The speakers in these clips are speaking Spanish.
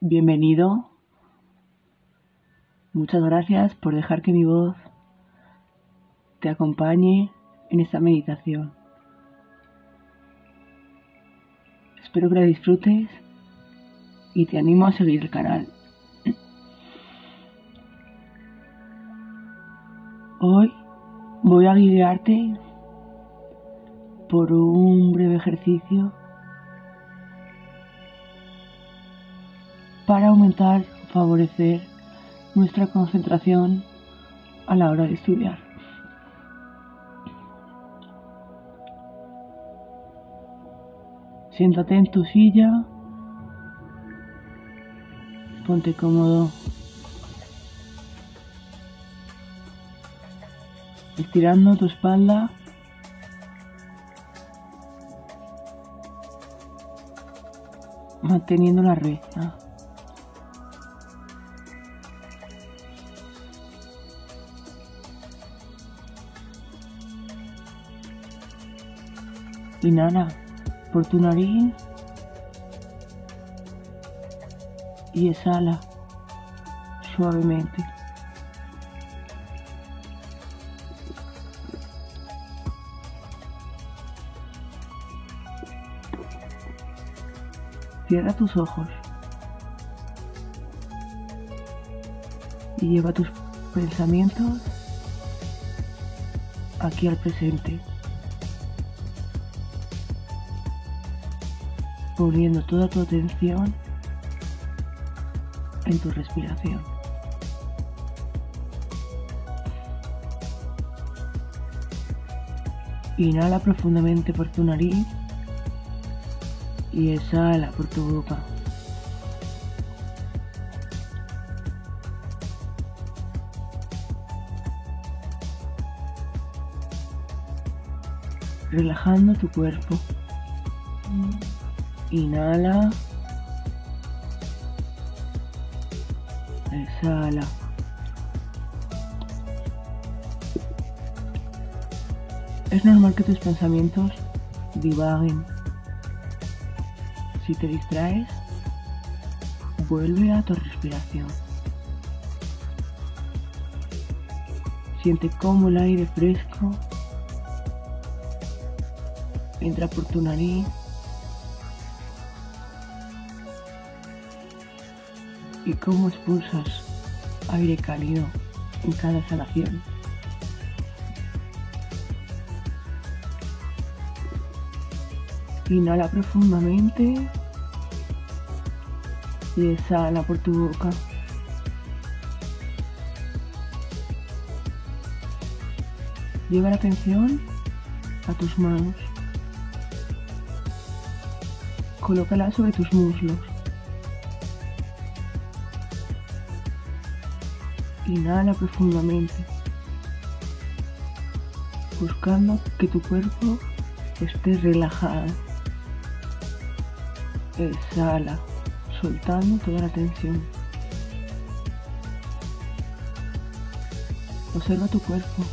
Bienvenido. Muchas gracias por dejar que mi voz te acompañe en esta meditación. Espero que la disfrutes y te animo a seguir el canal. Hoy voy a guiarte por un breve ejercicio para aumentar o favorecer nuestra concentración a la hora de estudiar. Siéntate en tu silla, ponte cómodo, estirando tu espalda manteniendo la recta. Inhala por tu nariz y exhala suavemente. Cierra tus ojos y lleva tus pensamientos aquí al presente. Poniendo toda tu atención en tu respiración. Inhala profundamente por tu nariz y exhala por tu boca. Relajando tu cuerpo. Inhala. Exhala. Es normal que tus pensamientos divaguen. Si te distraes, vuelve a tu respiración. Siente cómo el aire fresco entra por tu nariz y cómo expulsas aire cálido en cada exhalación. Inhala profundamente y exhala por tu boca. Lleva la atención a tus manos. Colócala sobre tus muslos. Inhala profundamente, buscando que tu cuerpo esté relajado. Exhala, soltando toda la tensión. Observa tu cuerpo.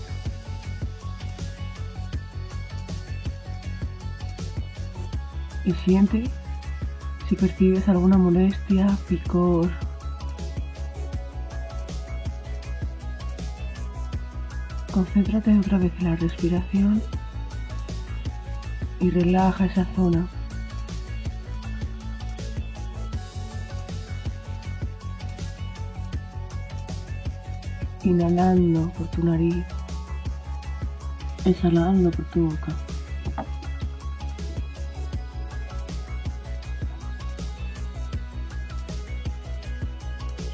Y siente si percibes alguna molestia, picor, Concéntrate otra vez en la respiración y relaja esa zona. Inhalando por tu nariz, exhalando por tu boca.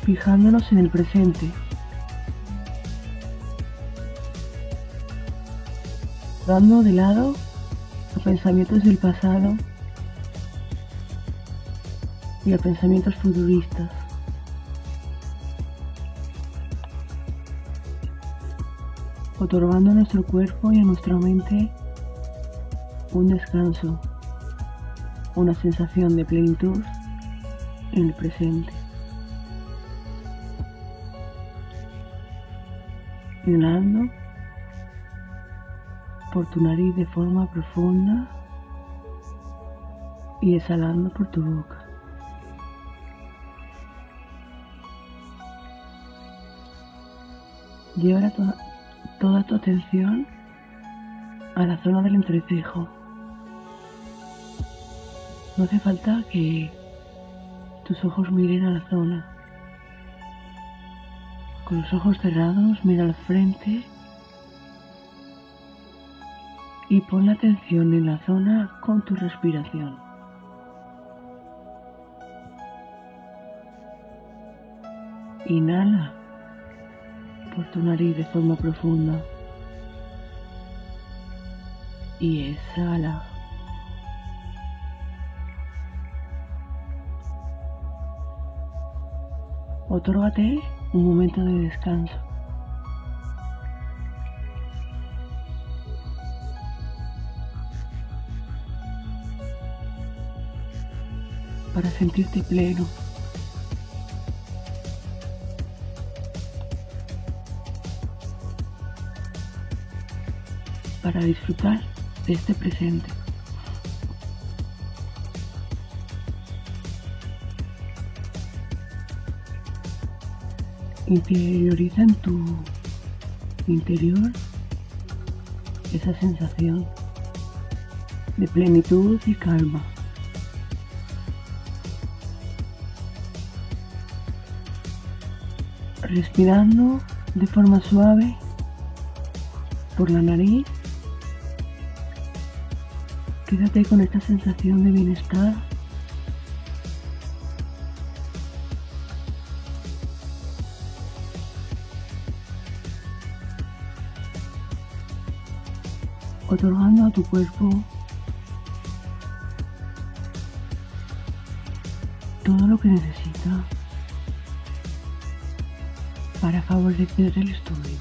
Fijándonos en el presente. Dando de lado a pensamientos del pasado y a pensamientos futuristas. otorgando a nuestro cuerpo y a nuestra mente un descanso, una sensación de plenitud en el presente. Inhalando por tu nariz de forma profunda y exhalando por tu boca. Lleva toda, toda tu atención a la zona del entrecejo. No hace falta que tus ojos miren a la zona. Con los ojos cerrados mira al frente y pon la atención en la zona con tu respiración. Inhala por tu nariz de forma profunda y exhala. Otórgate un momento de descanso. Para sentirte pleno. Para disfrutar de este presente. Interioriza en tu interior esa sensación de plenitud y calma. Respirando de forma suave por la nariz, quédate con esta sensación de bienestar. Otorgando a tu cuerpo todo lo que necesita para favorecer el estudio.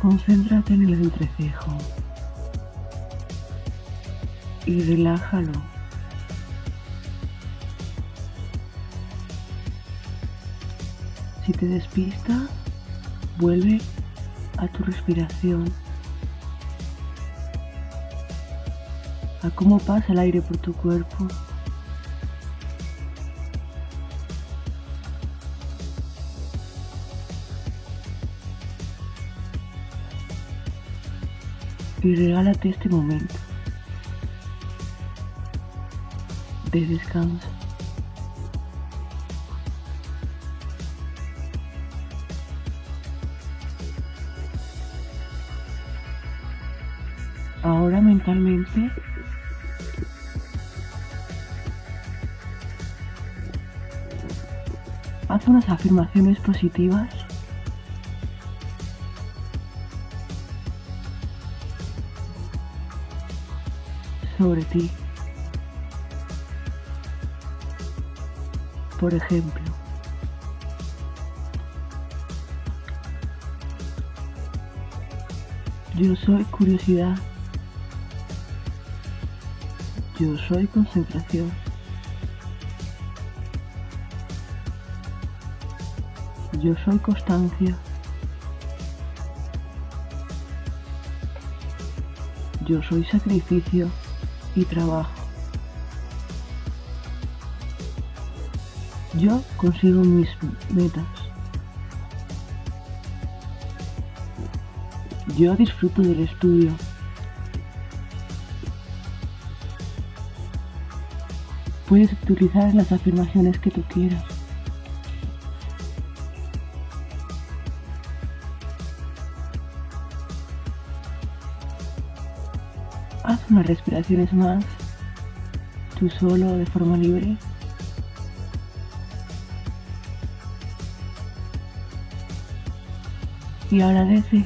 Concéntrate en el entrecejo y relájalo. Si te despista, vuelve a tu respiración, a cómo pasa el aire por tu cuerpo. Y regálate este momento de descanso. ahora mentalmente haz unas afirmaciones positivas sobre ti. Por ejemplo, yo soy curiosidad. Yo soy concentración. Yo soy constancia. Yo soy sacrificio y trabajo. Yo consigo mis metas. Yo disfruto del estudio. Puedes utilizar las afirmaciones que tú quieras. Unas respiraciones más, tú solo de forma libre. Y agradece.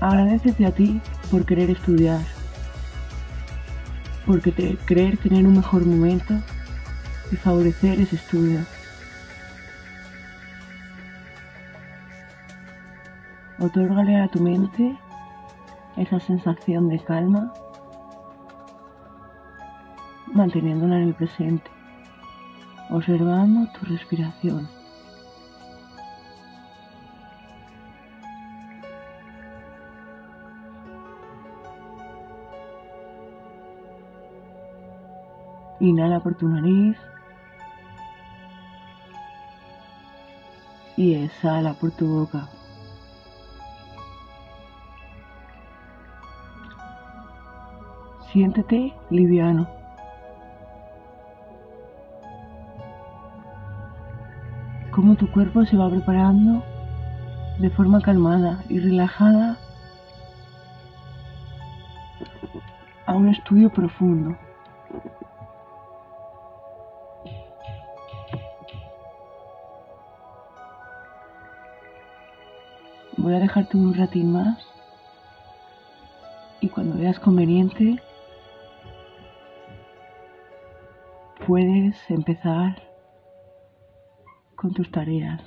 Agradecete a ti por querer estudiar porque te, creer tener un mejor momento y favorecer ese estudio. Otórgale a tu mente esa sensación de calma, manteniéndola en el presente, observando tu respiración. Inhala por tu nariz y exhala por tu boca. Siéntete liviano. Cómo tu cuerpo se va preparando de forma calmada y relajada a un estudio profundo. Voy a dejarte un ratín más y cuando veas conveniente puedes empezar con tus tareas.